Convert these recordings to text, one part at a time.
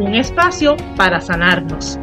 Un espacio para sanarnos.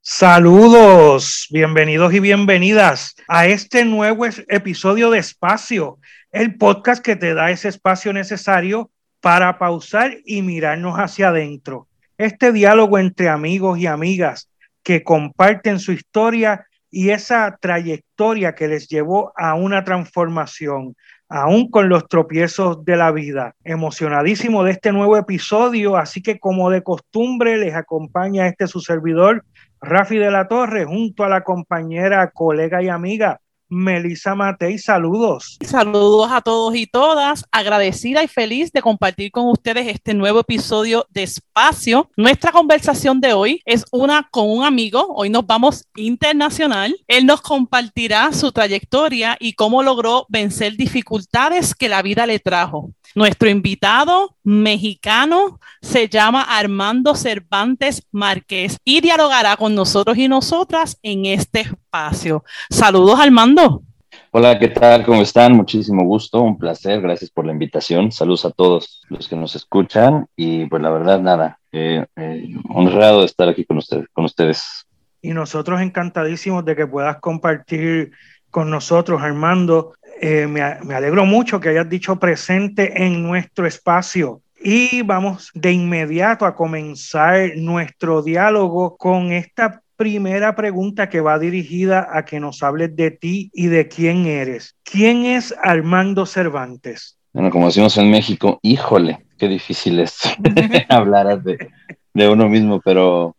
Saludos, bienvenidos y bienvenidas a este nuevo episodio de Espacio, el podcast que te da ese espacio necesario para pausar y mirarnos hacia adentro. Este diálogo entre amigos y amigas que comparten su historia y esa trayectoria que les llevó a una transformación, aún con los tropiezos de la vida. Emocionadísimo de este nuevo episodio, así que como de costumbre les acompaña este su servidor, Rafi de la Torre, junto a la compañera, colega y amiga Melissa Matei, saludos. Saludos a todos y todas, agradecida y feliz de compartir con ustedes este nuevo episodio de Espacio. Nuestra conversación de hoy es una con un amigo, hoy nos vamos internacional. Él nos compartirá su trayectoria y cómo logró vencer dificultades que la vida le trajo. Nuestro invitado mexicano se llama Armando Cervantes Márquez y dialogará con nosotros y nosotras en este espacio. Saludos, Armando. Hola, ¿qué tal? ¿Cómo están? Muchísimo gusto, un placer, gracias por la invitación. Saludos a todos los que nos escuchan y pues la verdad, nada, eh, eh, honrado de estar aquí con, ustedes, con ustedes. Y nosotros encantadísimos de que puedas compartir con nosotros, Armando, eh, me, alegro mucho que hayas dicho presente en nuestro espacio. Y vamos de inmediato a comenzar nuestro diálogo con esta primera pregunta que va dirigida a que nos hables de ti y de quién eres. ¿Quién es Armando Cervantes? Bueno, como decimos en México, híjole, qué difícil es hablar de, de uno mismo, pero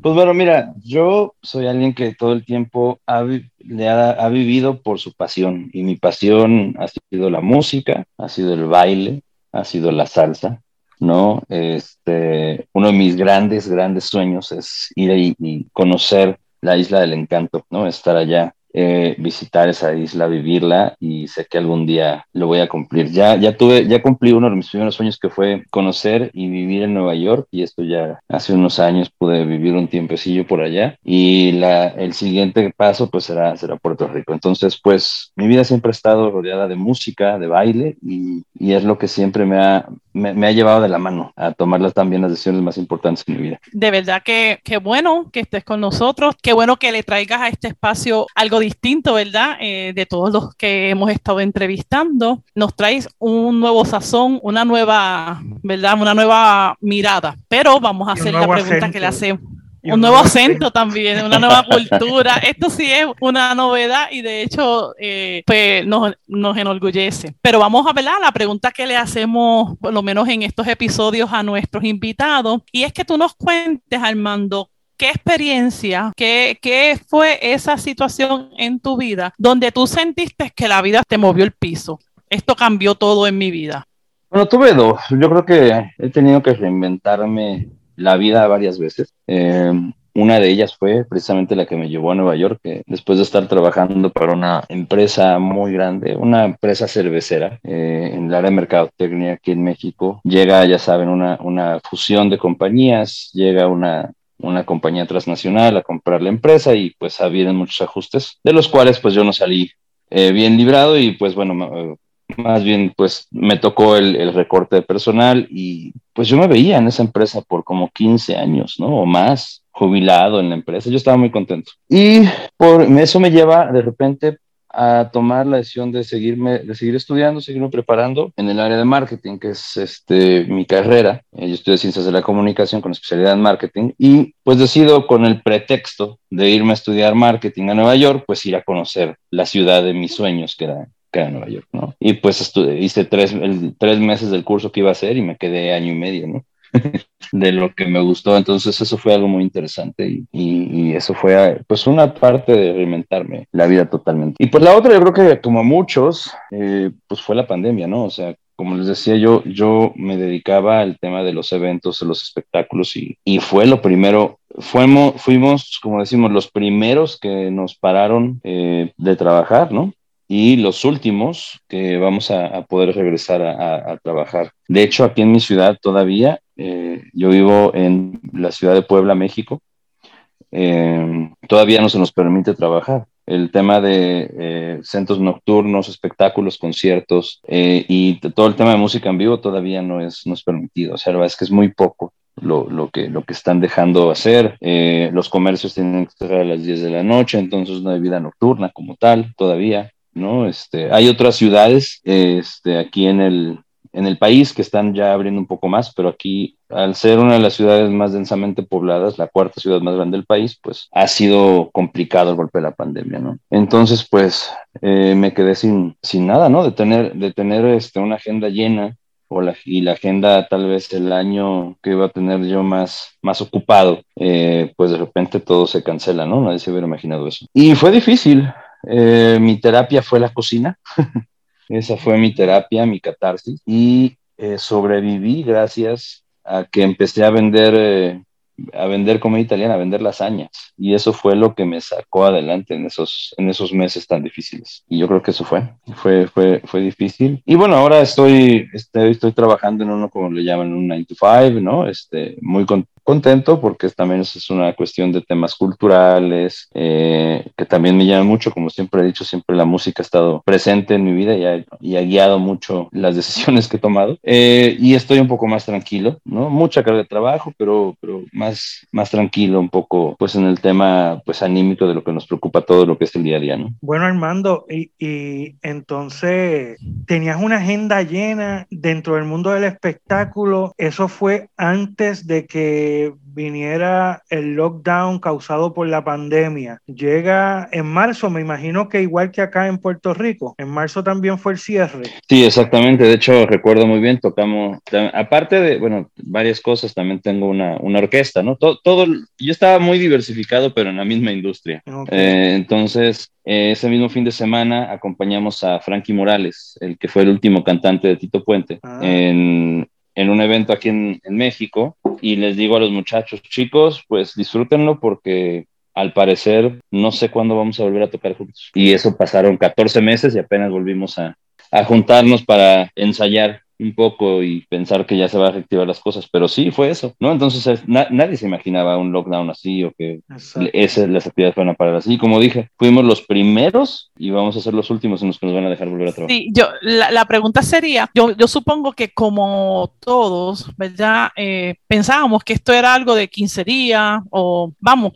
pues bueno, mira, yo soy alguien que todo el tiempo ha, le ha, vivido por su pasión y mi pasión ha sido la música, ha sido el baile, ha sido la salsa, ¿no? Este, uno de mis grandes, grandes sueños es ir y conocer la isla del encanto, ¿no? Estar allá eh, visitar esa isla, vivirla y sé que algún día lo voy a cumplir. Ya, ya tuve, ya cumplí uno de mis primeros sueños que fue conocer y vivir en Nueva York y esto ya hace unos años pude vivir un tiempecillo por allá y la, el siguiente paso pues será, será Puerto Rico. Entonces pues mi vida siempre ha estado rodeada de música, de baile y, y es lo que siempre me ha, me, ha llevado de la mano a tomar también las decisiones más importantes en mi vida. De verdad que, qué bueno que estés con nosotros, qué bueno que le traigas a este espacio algo distinto, ¿verdad? Eh, de todos los que hemos estado entrevistando. Nos traes un nuevo sazón, una nueva, ¿verdad? Una nueva mirada. Pero vamos a hacer la pregunta que le hacemos un nuevo acento también, una nueva cultura. Esto sí es una novedad y de hecho eh, pues nos, nos, enorgullece. Pero vamos a ver la pregunta que le hacemos, por lo menos en estos episodios, a nuestros invitados. Y es que tú nos cuentes, Armando, ¿Qué experiencia, qué, qué fue esa situación en tu vida donde tú sentiste que la vida te movió el piso? Esto cambió todo en mi vida. Bueno, tuve dos. Yo creo que he tenido que reinventarme la vida varias veces. Eh, una de ellas fue precisamente la que me llevó a Nueva York, después de estar trabajando para una empresa muy grande, una empresa cervecera eh, en el área de mercadotecnia aquí en México, llega, ya saben, una, una fusión de compañías, llega una, una compañía transnacional a comprar la empresa y pues vienen muchos ajustes, de los cuales pues yo no salí eh, bien librado y pues bueno, más bien pues me tocó el, recorte de personal y pues yo me veía en esa empresa por como 15 años, ¿no? O más, jubilado en la empresa, yo estaba muy contento. Y por eso me lleva de repente a tomar la decisión de seguirme, de seguir estudiando, seguirme preparando en el área de marketing, que es este, mi carrera. Eh, yo estudié ciencias de la comunicación con especialidad en marketing y pues decido con el pretexto de irme a estudiar marketing a Nueva York, pues ir a conocer la ciudad de mis sueños, que era que era Nueva York, ¿no? Y pues hice tres, tres meses del curso que iba a hacer y me quedé año y medio, ¿no? de lo que me gustó. Entonces eso fue algo muy interesante y, eso fue pues una parte de reinventarme la vida totalmente. Y pues la otra yo creo que como muchos, eh, pues fue la pandemia, ¿no? O sea, como les decía, yo, yo me dedicaba al tema de los eventos, de los espectáculos y, y fue lo primero, fuimos, fuimos, como decimos, los primeros que nos pararon eh, de trabajar, ¿no? Y los últimos que vamos a, poder regresar a, trabajar. De hecho, aquí en mi ciudad todavía, eh, yo vivo en la ciudad de Puebla, México, eh, todavía no se nos permite trabajar el tema de eh, centros nocturnos, espectáculos, conciertos eh, y todo el tema de música en vivo todavía no es, no es permitido. O sea, la verdad es que es muy poco lo, lo, que, lo que están dejando hacer. Eh, los comercios tienen que cerrar a las 10 de la noche, entonces no hay vida nocturna como tal todavía. ¿No? Este, hay otras ciudades este, aquí en el, en el país que están ya abriendo un poco más, pero aquí, al ser una de las ciudades más densamente pobladas, la cuarta ciudad más grande del país, pues ha sido complicado el golpe de la pandemia, ¿no? Entonces, pues eh, me quedé sin, sin nada, ¿no? De tener, de tener este, una agenda llena o la, y la agenda tal vez el año que iba a tener yo más, más ocupado, eh, pues de repente todo se cancela, ¿no? Nadie se hubiera imaginado eso. Y fue difícil. Eh, mi terapia fue la cocina. Esa fue mi terapia, mi catarsis. Y eh, sobreviví gracias a que empecé a vender, eh, a vender comida italiana, a vender lasañas. Y eso fue lo que me sacó adelante en esos, en esos meses tan difíciles. Y yo creo que eso fue, fue, fue, fue difícil. Y bueno, ahora estoy, estoy, estoy trabajando en uno, como le llaman, un 9 to 5, ¿no? Este, muy contento contento porque también es una cuestión de temas culturales eh, que también me llama mucho, como siempre he dicho, siempre la música ha estado presente en mi vida y ha, y ha guiado mucho las decisiones que he tomado eh, y estoy un poco más tranquilo, ¿no? Mucha carga de trabajo, pero, pero más, más tranquilo un poco pues en el tema pues anímico de lo que nos preocupa todo lo que es el día a día, ¿no? Bueno, Armando, y, y entonces tenías una agenda llena dentro del mundo del espectáculo, eso fue antes de que viniera el lockdown causado por la pandemia. Llega en marzo, me imagino que igual que acá en Puerto Rico, en marzo también fue el cierre. Sí, exactamente. De hecho, recuerdo muy bien, tocamos, aparte de, bueno, varias cosas, también tengo una, una orquesta, ¿no? Todo, todo, yo estaba muy diversificado, pero en la misma industria. Eh, entonces, eh, ese mismo fin de semana acompañamos a Frankie Morales, el que fue el último cantante de Tito Puente, ah. en, en un evento aquí en, México y les digo a los muchachos, chicos, pues disfrútenlo porque al parecer no sé cuándo vamos a volver a tocar juntos. Y eso pasaron 14 meses y apenas volvimos a, a juntarnos para ensayar un poco y pensar que ya se va a reactivar las cosas, pero sí fue eso, ¿no? Entonces nadie se imaginaba un lockdown así o que esas, las actividades fueran a parar así. Como dije, fuimos los primeros y vamos a ser los últimos en los que nos van a dejar volver a trabajar. Sí, yo, la, pregunta sería, yo, yo, supongo que como todos, ¿verdad? Eh, pensábamos que esto era algo de 15 días o vamos,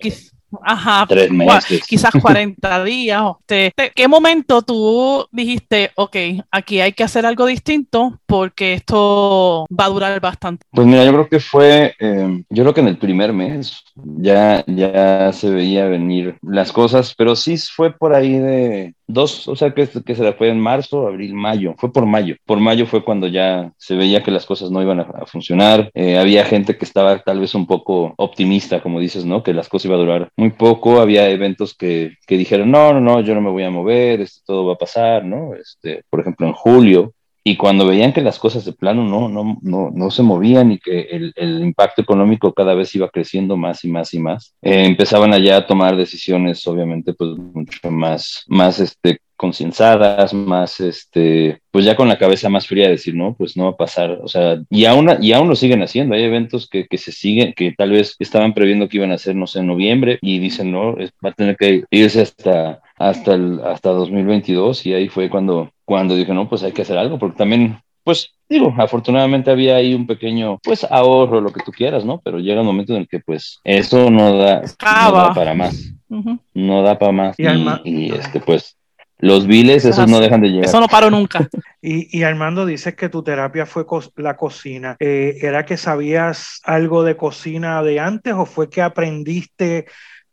Ajá, tres meses. quizás 40 días. ¿Qué momento tú dijiste, ok, aquí hay que hacer algo distinto porque esto va a durar bastante? Pues mira, yo creo que fue, eh, yo creo que en el primer mes ya, ya se veía venir las cosas, pero sí fue por ahí de dos, o sea que, que se la fue en marzo, abril, mayo, fue por mayo. Por mayo fue cuando ya se veía que las cosas no iban a, funcionar. Eh, había gente que estaba tal vez un poco optimista, como dices, ¿no? Que las cosas iban a durar muy poco. Había eventos que, que dijeron, no, no, no, yo no me voy a mover, esto todo va a pasar, ¿no? Este, por ejemplo, en julio, y cuando veían que las cosas de plano no, no, no, no se movían y que el, el, impacto económico cada vez iba creciendo más y más y más, eh, empezaban allá a tomar decisiones, obviamente, pues mucho más, más este, concienzadas, más, este, pues ya con la cabeza más fría, decir, no, pues no va a pasar, o sea, y aún, y aún lo siguen haciendo, hay eventos que, que se siguen, que tal vez estaban previendo que iban a ser, no sé, en noviembre, y dicen, no, va a tener que irse hasta, hasta, el, hasta 2022, y ahí fue cuando cuando dije, no, pues hay que hacer algo, porque también, pues digo, afortunadamente había ahí un pequeño, pues ahorro, lo que tú quieras, ¿no? Pero llega un momento en el que, pues, eso no da, para más, no da para más. Y, este, pues, los viles, esos no dejan de llegar. Eso no paró nunca. y, y, Armando, dices que tu terapia fue la cocina. Eh, ¿Era que sabías algo de cocina de antes o fue que aprendiste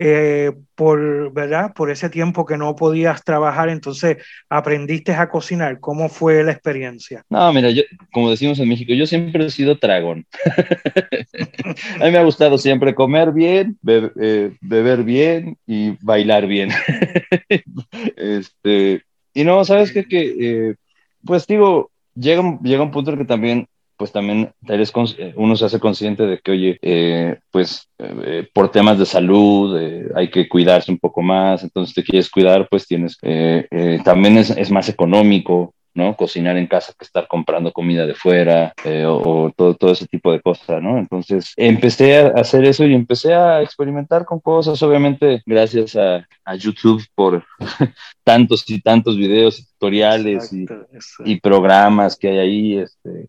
eh, por, ¿verdad? por ese tiempo que no podías trabajar, entonces aprendiste a cocinar. ¿Cómo fue la experiencia? No, mira, yo, como decimos en México, yo siempre he sido tragón. a mí me ha gustado siempre comer bien, eh, beber bien y bailar bien. este, y no, ¿sabes qué? Que, eh, pues digo, llega, llega un punto en que también pues también eres, eh, uno se hace consciente de que, oye, eh, pues eh, por temas de salud hay que cuidarse un poco más, entonces te quieres cuidar, pues tienes, también es, es, más económico, ¿no? Cocinar en casa que estar comprando comida de fuera o, todo, todo ese tipo de cosas, ¿no? Entonces empecé a hacer eso y empecé a experimentar con cosas, obviamente gracias a, a YouTube por tantos y tantos videos, tutoriales y, y, programas que hay ahí, este,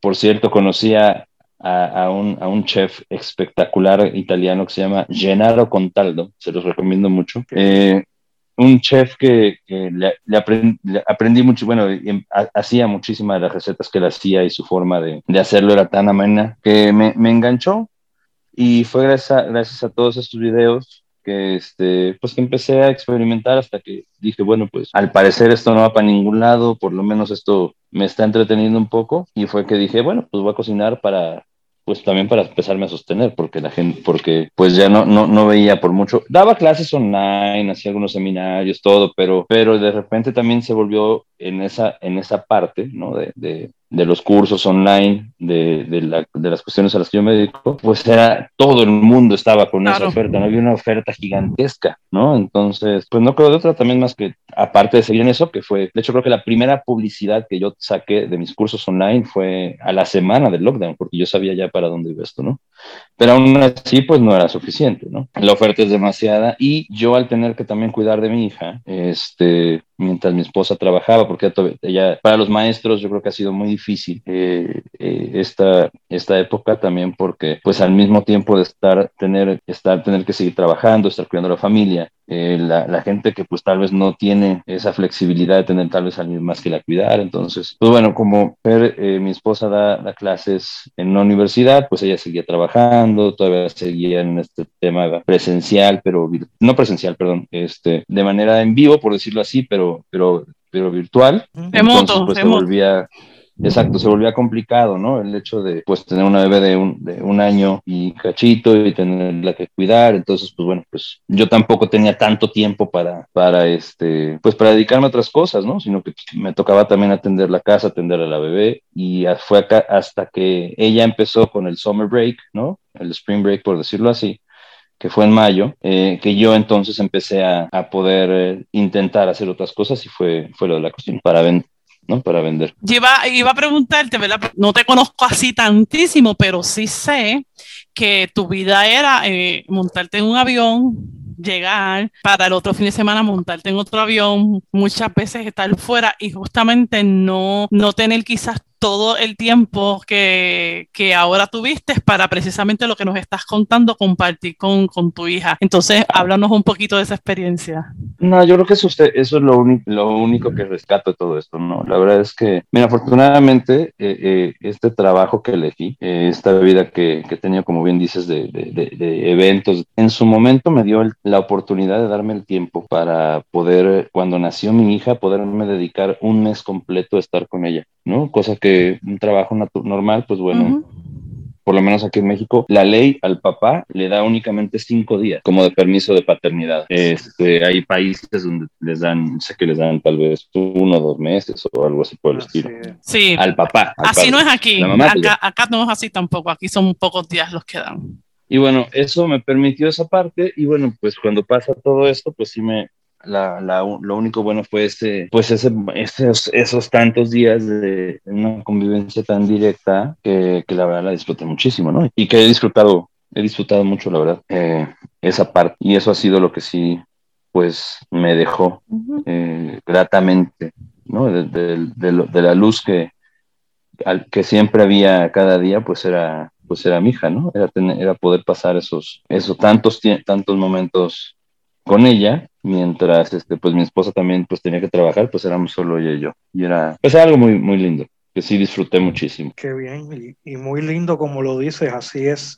por cierto, conocía a, un, chef espectacular italiano que se llama Gennaro Contaldo, se los recomiendo mucho. Eh, un chef que, le, aprendí, mucho, bueno, em, hacía muchísimas de las recetas que él hacía y su forma de, hacerlo era tan amena que me, enganchó y fue gracias gracias a todos estos videos que este, pues que empecé a experimentar hasta que dije, bueno, pues al parecer esto no va para ningún lado, por lo menos esto me está entreteniendo un poco y fue que dije, bueno, pues voy a cocinar para pues también para empezarme a sostener, porque la gente, porque pues ya no, no, no veía por mucho, daba clases online, hacía algunos seminarios, todo, pero, pero de repente también se volvió en esa, en esa parte, ¿no? De, de, de los cursos online, de, de, la, de, las cuestiones a las que yo me dedico, pues era, todo el mundo estaba con esa oferta, no había una oferta gigantesca, ¿no? Entonces, pues no creo de otra también más que, aparte de seguir en eso, que fue, de hecho creo que la primera publicidad que yo saqué de mis cursos online fue a la semana del lockdown, porque yo sabía ya para dónde iba esto, ¿no? Pero aún así, pues no era suficiente, ¿no? La oferta es demasiada y yo al tener que también cuidar de mi hija, este, mientras mi esposa trabajaba, porque ella, para los maestros yo creo que ha sido muy difícil eh, eh, esta, esta época también porque pues al mismo tiempo de estar, tener, estar, tener que seguir trabajando, estar cuidando a la familia, eh, la, la, gente que pues tal vez no tiene esa flexibilidad de tener tal vez alguien más que la cuidar. Entonces, pues bueno, como mi esposa da, da, clases en la universidad, pues ella seguía trabajando, todavía seguía en este tema presencial, pero no presencial, perdón, este, de manera en vivo, por decirlo así, pero pero, pero, virtual. Entonces, pues, se volvía, exacto, se volvía complicado, ¿no? El hecho de, pues, tener una bebé de un, de un año y cachito y tenerla que cuidar. Entonces, pues, bueno, pues yo tampoco tenía tanto tiempo para, para este, pues, para dedicarme a otras cosas, ¿no? Sino que me tocaba también atender la casa, atender a la bebé. Y fue acá hasta que ella empezó con el summer break, ¿no? El spring break, por decirlo así que fue en mayo, eh, que yo entonces empecé a, a poder eh, intentar hacer otras cosas y fue, fue lo de la cuestión para vender. ¿No? Para vender. Iba, iba a preguntarte, ¿verdad? No te conozco así tantísimo, pero sí sé que tu vida era eh, montarte en un avión, llegar para el otro fin de semana montarte en otro avión, muchas veces estar fuera y justamente no, no tener quizás todo el tiempo que, que, ahora tuviste para precisamente lo que nos estás contando, compartir con, con, tu hija. Entonces, háblanos un poquito de esa experiencia. No, yo creo que eso, eso es lo, lo único que rescato de todo esto, ¿no? La verdad es que, mira, afortunadamente, eh, eh, este trabajo que elegí, eh, esta vida que, que he tenido, como bien dices, de, de, de, eventos, en su momento me dio la oportunidad de darme el tiempo para poder, cuando nació mi hija, poderme dedicar un mes completo a estar con ella, ¿no? Cosa que un trabajo normal, pues bueno, por lo menos aquí en México, la ley al papá le da únicamente cinco días como de permiso de paternidad. Este, hay países donde les dan, sé que les dan tal vez uno o dos meses o algo así por el estilo. Sí. Al papá. así no es aquí. Acá, acá no es así tampoco. Aquí son pocos días los que dan. Y bueno, eso me permitió esa parte y bueno, pues cuando pasa todo esto, pues sí me, la, la, lo único bueno fue ese, pues ese, esos, esos tantos días de una convivencia tan directa que, que, la verdad la disfruté muchísimo, ¿no? Y que he disfrutado, he disfrutado mucho, la verdad, eh, esa parte. Y eso ha sido lo que sí, pues me dejó eh, gratamente, ¿no? De, de, de, la luz que, que siempre había cada día, pues era pues era mi hija, ¿no? Era, tener, era poder pasar esos, esos tantos, tantos momentos con ella, mientras este, pues mi esposa también pues tenía que trabajar, pues éramos solo ella y yo. Y era pues algo muy, muy lindo, que sí disfruté muchísimo. Qué bien, y, muy lindo como lo dices, así es.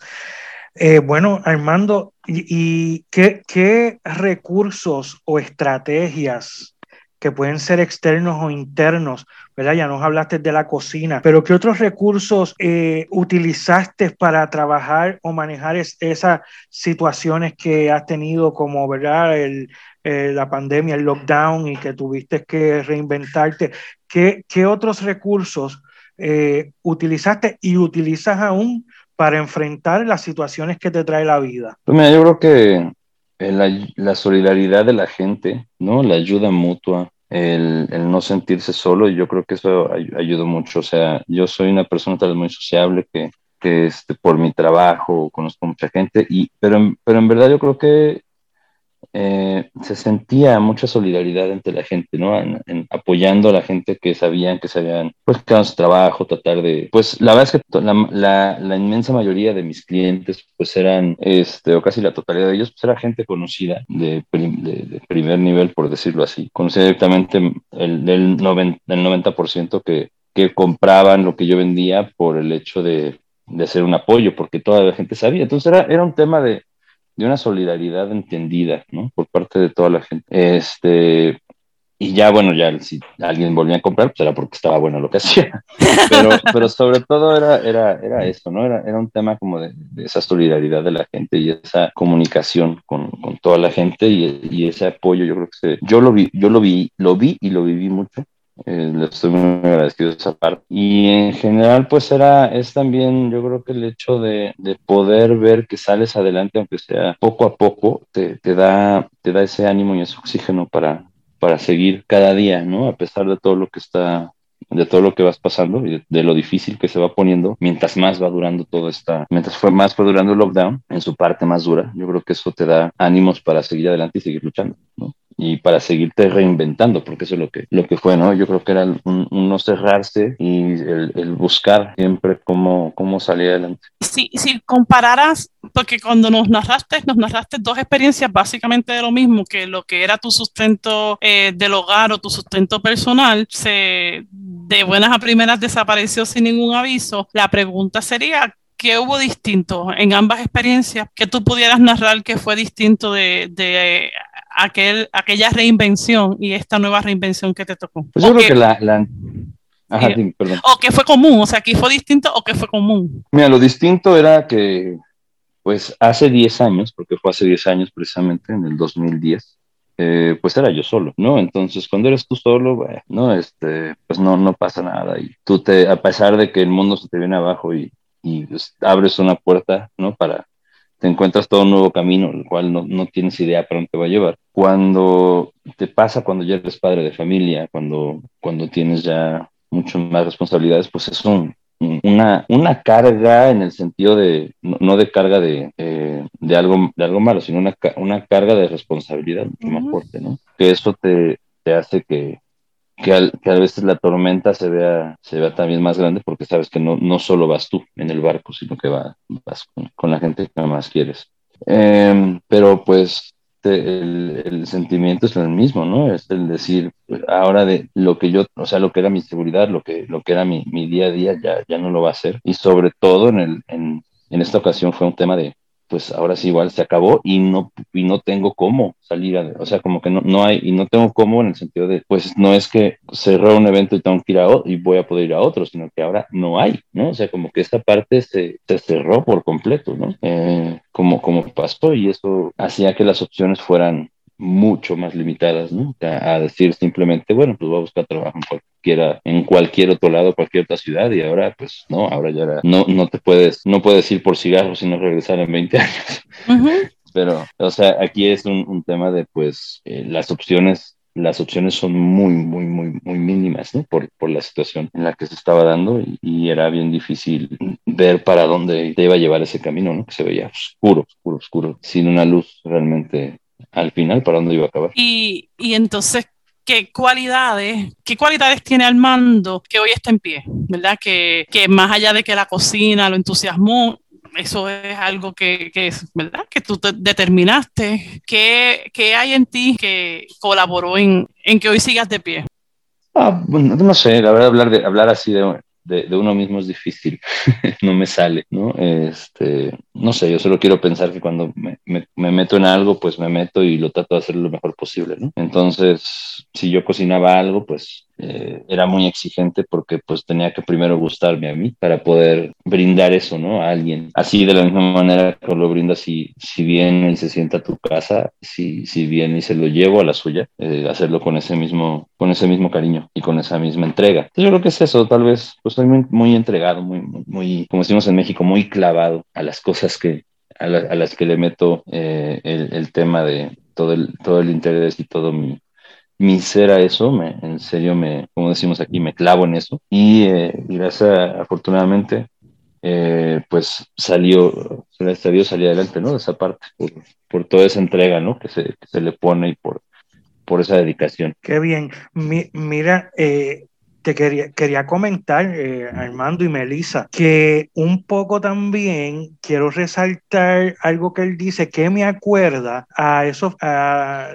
Eh, bueno, Armando, ¿y, qué, qué, recursos o estrategias que pueden ser externos o internos, ¿verdad? Ya nos hablaste de la cocina, pero ¿qué otros recursos eh, utilizaste para trabajar o manejar esas situaciones que has tenido como, ¿verdad? El, eh, la pandemia, el lockdown y que tuviste que reinventarte. ¿Qué, qué otros recursos eh, utilizaste y utilizas aún para enfrentar las situaciones que te trae la vida? Pues mira, yo creo que la, la, solidaridad de la gente, ¿no? La ayuda mutua, el, el, no sentirse solo, y yo creo que eso ay, ayudó mucho. O sea, yo soy una persona tal vez muy sociable que, que este, por mi trabajo conozco mucha gente, y, pero, pero en verdad yo creo que eh, se sentía mucha solidaridad entre la gente, ¿no? Apoyando a la gente que sabían que se habían, pues, su trabajo, tratar de, pues, la verdad es que la, inmensa mayoría de mis clientes, pues, eran, este, o casi la totalidad de ellos, pues, era gente conocida de, prim, de, de primer nivel, por decirlo así. Conocía directamente el, del 90%, el 90 que, que compraban lo que yo vendía por el hecho de, de hacer un apoyo, porque toda la gente sabía. Entonces, era, era un tema de de una solidaridad entendida, ¿no? Por parte de toda la gente. Este, y ya, bueno, ya si alguien volvía a comprar, pues era porque estaba bueno lo que hacía. Pero, pero sobre todo era, era, era esto, ¿no? Era, era un tema como de, de esa solidaridad de la gente y esa comunicación con, con toda la gente y, y, ese apoyo, yo creo que se, yo lo vi, yo lo vi, lo vi y lo viví mucho eh, le estoy muy agradecido esa parte. Y en general, pues era, es también, yo creo que el hecho de, de poder ver que sales adelante, aunque sea poco a poco, te, te, da, te da ese ánimo y ese oxígeno para, para seguir cada día, ¿no? A pesar de todo lo que está de todo lo que vas pasando y de, de, lo difícil que se va poniendo mientras más va durando todo esta, mientras fue más fue durando el lockdown en su parte más dura, yo creo que eso te da ánimos para seguir adelante y seguir luchando, ¿no? Y para seguirte reinventando, porque eso es lo que, lo que fue, ¿no? Yo creo que era un, un no cerrarse y el, el, buscar siempre cómo, cómo salir adelante. Si, si compararas, porque cuando nos narraste, nos narraste dos experiencias básicamente de lo mismo, que lo que era tu sustento eh, del hogar o tu sustento personal, se de buenas a primeras desapareció sin ningún aviso. La pregunta sería, ¿qué hubo distinto en ambas experiencias que tú pudieras narrar que fue distinto de, de aquel, aquella reinvención y esta nueva reinvención que te tocó? Pues yo creo que, que la... la... Ajá, sí, perdón. O que fue común, o sea, aquí fue distinto o que fue común. Mira, lo distinto era que, pues hace 10 años, porque fue hace 10 años precisamente, en el 2010, eh, pues era yo solo, ¿no? Entonces, cuando eres tú solo, bueno, no, este, pues no, no pasa nada. Y tú te, a pesar de que el mundo se te viene abajo y, y pues, abres una puerta, ¿no? Para, te encuentras todo un nuevo camino, el cual no, no tienes idea para dónde te va a llevar. Cuando te pasa cuando ya eres padre de familia, cuando, cuando tienes ya mucho más responsabilidades, pues es un, una, una carga en el sentido de, no, no de carga de, eh, de, algo, de algo malo, sino una, una carga de responsabilidad mucho uh -huh. más fuerte, ¿no? Que eso te, te hace que, que, al, que, a veces la tormenta se vea, se vea también más grande porque sabes que no, no solo vas tú en el barco, sino que va, vas con, con la gente que más quieres. Eh, pero pues el, el, sentimiento es el mismo, ¿no? Es el decir, pues, ahora de lo que yo, o sea, lo que era mi seguridad, lo que, lo que era mi, mi día a día, ya, ya no lo va a hacer. Y sobre todo en, el, en, en esta ocasión fue un tema de, pues ahora sí igual se acabó y no, y no tengo cómo salir, a, o sea, como que no, no hay, y no tengo cómo en el sentido de, pues no es que cerró un evento y tengo que ir a otro y voy a poder ir a otro, sino que ahora no hay, ¿no? O sea, como que esta parte se, se cerró por completo, ¿no? Eh, como, como pasó y eso hacía que las opciones fueran mucho más limitadas, ¿no? A, a, decir simplemente, bueno, pues voy a buscar trabajo en cualquiera, en cualquier otro lado, cualquier otra ciudad, y ahora, pues, no, ahora ya era, no, no te puedes, no puedes ir por cigarros sino regresar en 20 años. Uh -huh. Pero, o sea, aquí es un, un tema de, pues, eh, las opciones las opciones son muy, muy, muy, muy mínimas, ¿no? Por, por la situación en la que se estaba dando y, y, era bien difícil ver para dónde te iba a llevar ese camino, ¿no? Que se veía oscuro, oscuro, oscuro, sin una luz realmente al final para dónde iba a acabar. Y, y entonces, ¿qué cualidades, qué cualidades tiene Armando que hoy está en pie? ¿Verdad? Que, que más allá de que la cocina lo entusiasmó, eso es algo que, que es, ¿verdad? Que tú te determinaste. ¿Qué, ¿Qué, hay en ti que colaboró en, en que hoy sigas de pie? Ah, no sé, la verdad, hablar, de, hablar así de, de, uno mismo es difícil, no me sale, ¿no? Este, no sé, yo solo quiero pensar que cuando me, me, meto en algo, pues me meto y lo trato de hacer lo mejor posible, ¿no? Entonces, si yo cocinaba algo, pues eh, era muy exigente porque pues tenía que primero gustarme a mí para poder brindar eso, ¿no? A alguien. Así de la misma manera que lo brindas si, si viene y se sienta a tu casa, si, si viene y se lo llevo a la suya, eh, hacerlo con ese mismo, con ese mismo cariño y con esa misma entrega. Entonces, yo creo que es eso, tal vez, pues soy muy, muy entregado, muy, muy, como decimos en México, muy clavado a las cosas que, a, las que le meto eh, el, el tema de todo el, todo el interés y todo mi, mi ser a eso, me, en serio, me, como decimos aquí, me clavo en eso. Y, eh, gracias, afortunadamente, eh, pues salió, gracias a Dios salí adelante, ¿no? De esa parte, por, por toda esa entrega, ¿no? Que se, se, le pone y por, por esa dedicación. Qué bien. Mi, mira, eh, quería, quería comentar, eh, Armando y Melissa, que un poco también quiero resaltar algo que él dice que me acuerda a esos, a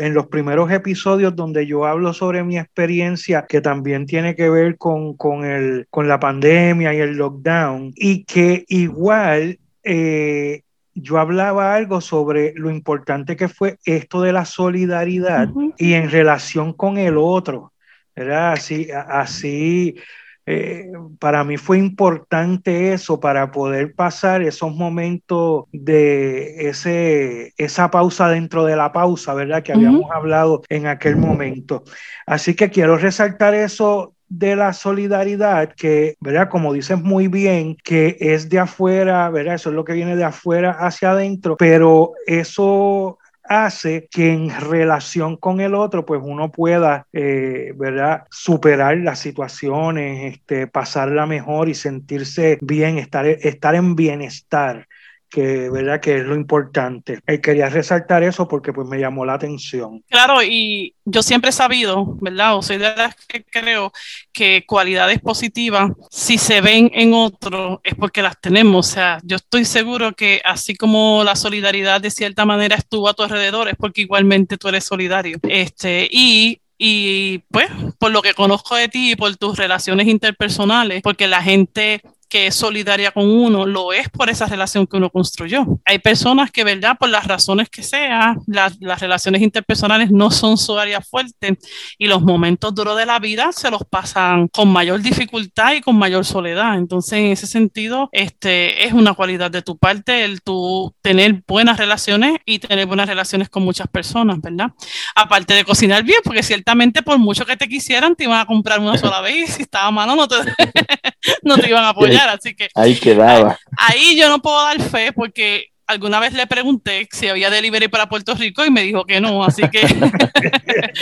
en los primeros episodios donde yo hablo sobre mi experiencia, que también tiene que ver con, con, el, con la pandemia y el lockdown, y que igual eh, yo hablaba algo sobre lo importante que fue esto de la solidaridad y en relación con el otro. Era así, así eh, para mí fue importante eso para poder pasar esos momentos de ese, esa pausa dentro de la pausa, ¿verdad? Que habíamos hablado en aquel momento. Así que quiero resaltar eso de la solidaridad que, ¿verdad? Como dices muy bien, que es de afuera, ¿verdad? Eso es lo que viene de afuera hacia adentro, pero eso hace que en relación con el otro, pues uno pueda, eh, ¿verdad?, superar las situaciones, este, pasarla mejor y sentirse bien, estar, estar en bienestar que verdad que es lo importante. Eh, quería resaltar eso porque pues me llamó la atención. Claro, y yo siempre he sabido, ¿verdad? O soy de las que creo que cualidades positivas, si se ven en otro, es porque las tenemos. O sea, yo estoy seguro que así como la solidaridad de cierta manera estuvo a tu alrededor, es porque igualmente tú eres solidario. Este, y y pues por lo que conozco de ti y por tus relaciones interpersonales, porque la gente que es solidaria con uno, lo es por esa relación que uno construyó. Hay personas que, ¿verdad? Por las razones que sea, las relaciones interpersonales no son su área fuerte y los momentos duros de la vida se los pasan con mayor dificultad y con mayor soledad. Entonces, en ese sentido, este, es una cualidad de tu parte el tu tener buenas relaciones y tener buenas relaciones con muchas personas, ¿verdad? Aparte de cocinar bien, porque ciertamente por mucho que te quisieran, te iban a comprar una sola vez y si estaba malo no te, no te iban a apoyar así que... Ahí quedaba. Ahí, yo no puedo dar fe porque alguna vez le pregunté si había delivery para Puerto Rico y me dijo que no, así que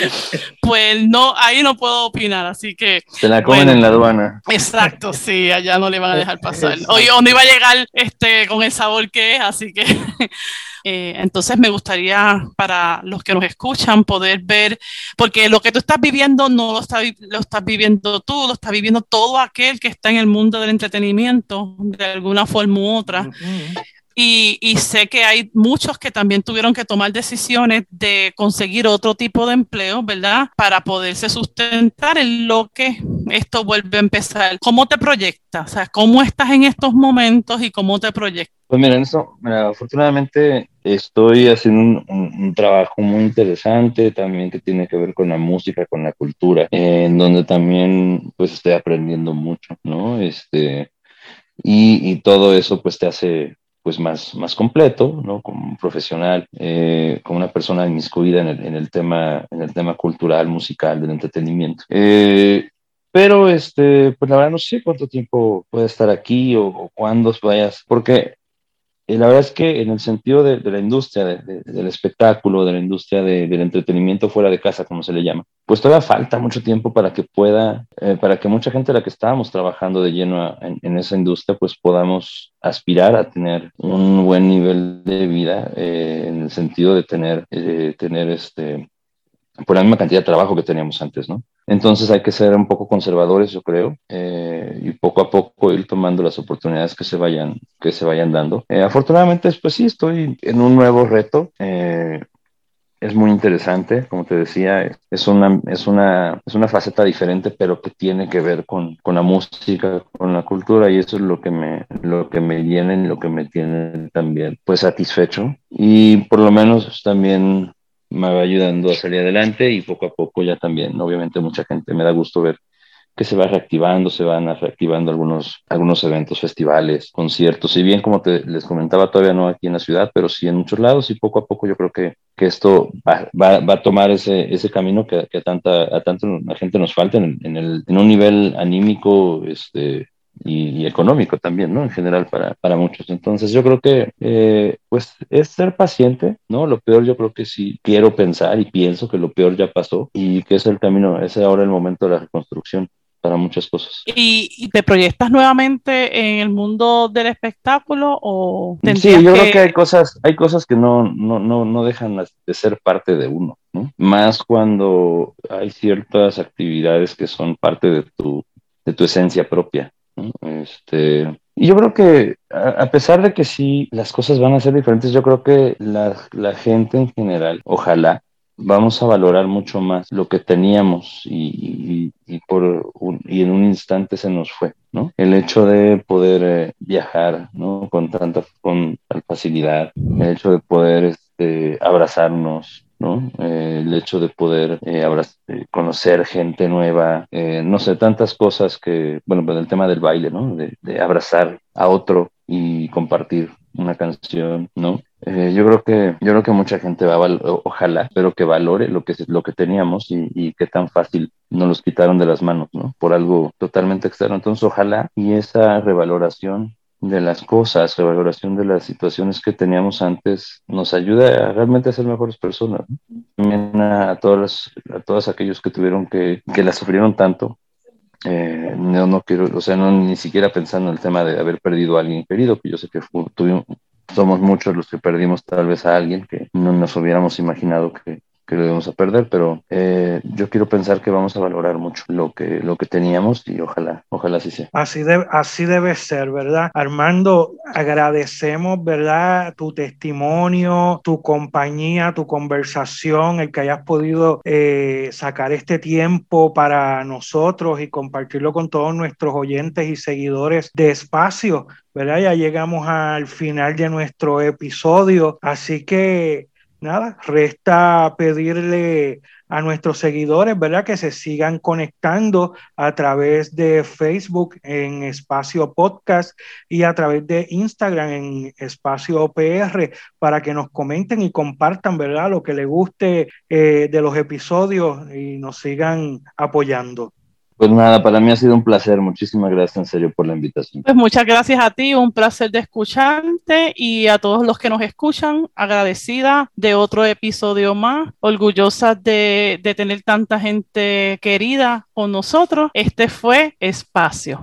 pues no, ahí no puedo opinar, así que se la comen en la aduana. Exacto, sí, allá no le van a dejar pasar. Oye, no iba a llegar este con el sabor que es, así que eh, entonces me gustaría para los que nos escuchan poder ver, porque lo que tú estás viviendo no lo, está, lo estás viviendo tú, lo está viviendo todo aquel que está en el mundo del entretenimiento de alguna forma u otra. Y, sé que hay muchos que también tuvieron que tomar decisiones de conseguir otro tipo de empleo, ¿verdad? Para poderse sustentar en lo que esto vuelve a empezar. ¿Cómo te proyectas? O sea, ¿cómo estás en estos momentos y cómo te proyectas? Pues mira, eso, afortunadamente estoy haciendo un, trabajo muy interesante también que tiene que ver con la música, con la cultura, en donde también pues estoy aprendiendo mucho, ¿no? Este, y, y todo eso pues te hace pues más, más completo, ¿no? Como profesional, eh, como una persona inmiscuida en el, en el, tema, en el tema cultural, musical, del entretenimiento. Eh, pero, este, pues la verdad no sé cuánto tiempo puede estar aquí o, o cuándo vayas, porque y la verdad es que en el sentido de, la industria del espectáculo, de la industria del entretenimiento fuera de casa, como se le llama, pues todavía falta mucho tiempo para que pueda, eh, para que mucha gente a la que estábamos trabajando de lleno en, esa industria, pues podamos aspirar a tener un buen nivel de vida eh, en el sentido de tener, eh, tener este, por la misma cantidad de trabajo que teníamos antes, ¿no? Entonces hay que ser un poco conservadores, yo creo, eh, y poco a poco ir tomando las oportunidades que se vayan, que se vayan dando. Eh, afortunadamente, pues sí, estoy en un nuevo reto. Eh, es muy interesante, como te decía, es una, es una, es una faceta diferente, pero que tiene que ver con, con la música, con la cultura, y eso es lo que me, lo que me llena y lo que me tiene también pues satisfecho. Y por lo menos también me va ayudando a salir adelante y poco a poco ya también, obviamente mucha gente me da gusto ver que se va reactivando, se van reactivando algunos, algunos eventos, festivales, conciertos. Si bien, como te, les comentaba, todavía no aquí en la ciudad, pero sí en muchos lados y poco a poco yo creo que, que esto va, va, a tomar ese, ese camino que, que, a, tanta, a gente nos falta en, en, el, en un nivel anímico este, y, económico también, ¿no? En general para, para muchos. Entonces yo creo que, eh, pues, es ser paciente, ¿no? Lo peor yo creo que sí quiero pensar y pienso que lo peor ya pasó y que es el camino, es ahora el momento de la reconstrucción para muchas cosas. ¿Y, te proyectas nuevamente en el mundo del espectáculo o Sí, yo creo que hay cosas, hay cosas que no, no, no, no dejan de ser parte de uno, ¿no? Más cuando hay ciertas actividades que son parte de tu, de tu esencia propia. Este, y yo creo que a, pesar de que sí, las cosas van a ser diferentes, yo creo que la, la gente en general, ojalá, vamos a valorar mucho más lo que teníamos y, y, por y en un instante se nos fue, ¿no? El hecho de poder eh, viajar, ¿no? Con tanta con facilidad, el hecho de poder este, abrazarnos, ¿no? Eh, el hecho de poder eh, conocer gente nueva, no sé, tantas cosas que, bueno, pues el tema del baile, ¿no? De, de abrazar a otro y compartir una canción, ¿no? Eh, yo creo que yo creo que mucha gente va a ojalá, pero que valore lo que lo que teníamos y, y qué tan fácil nos los quitaron de las manos, ¿no? Por algo totalmente externo. Entonces, ojalá y esa revaloración de las cosas, revaloración de las situaciones que teníamos antes, nos ayude a realmente a ser mejores personas. También a, todas a todos aquellos que tuvieron que, que la sufrieron tanto, eh, no, no quiero, o sea, no ni siquiera pensando en el tema de haber perdido a alguien querido, que yo sé que tuvimos, somos muchos los que perdimos tal vez a alguien que no nos hubiéramos imaginado que, que lo íbamos a perder, pero eh, yo quiero pensar que vamos a valorar mucho lo que, lo que teníamos y ojalá, ojalá así sea. Así, de, así debe ser, ¿verdad? Armando, agradecemos, ¿verdad? Tu testimonio, tu compañía, tu conversación, el que hayas podido eh, sacar este tiempo para nosotros y compartirlo con todos nuestros oyentes y seguidores de espacio. ¿verdad? Ya llegamos al final de nuestro episodio, así que nada, resta pedirle a nuestros seguidores, ¿verdad? Que se sigan conectando a través de Facebook en Espacio Podcast y a través de Instagram en Espacio PR para que nos comenten y compartan, ¿verdad? Lo que les guste eh, de los episodios y nos sigan apoyando. Pues nada, para mí ha sido un placer. Muchísimas gracias en serio por la invitación. Pues muchas gracias a ti, un placer de escucharte y a todos los que nos escuchan, agradecida de otro episodio más, orgullosa de, de tener tanta gente querida con nosotros. Este fue Espacio.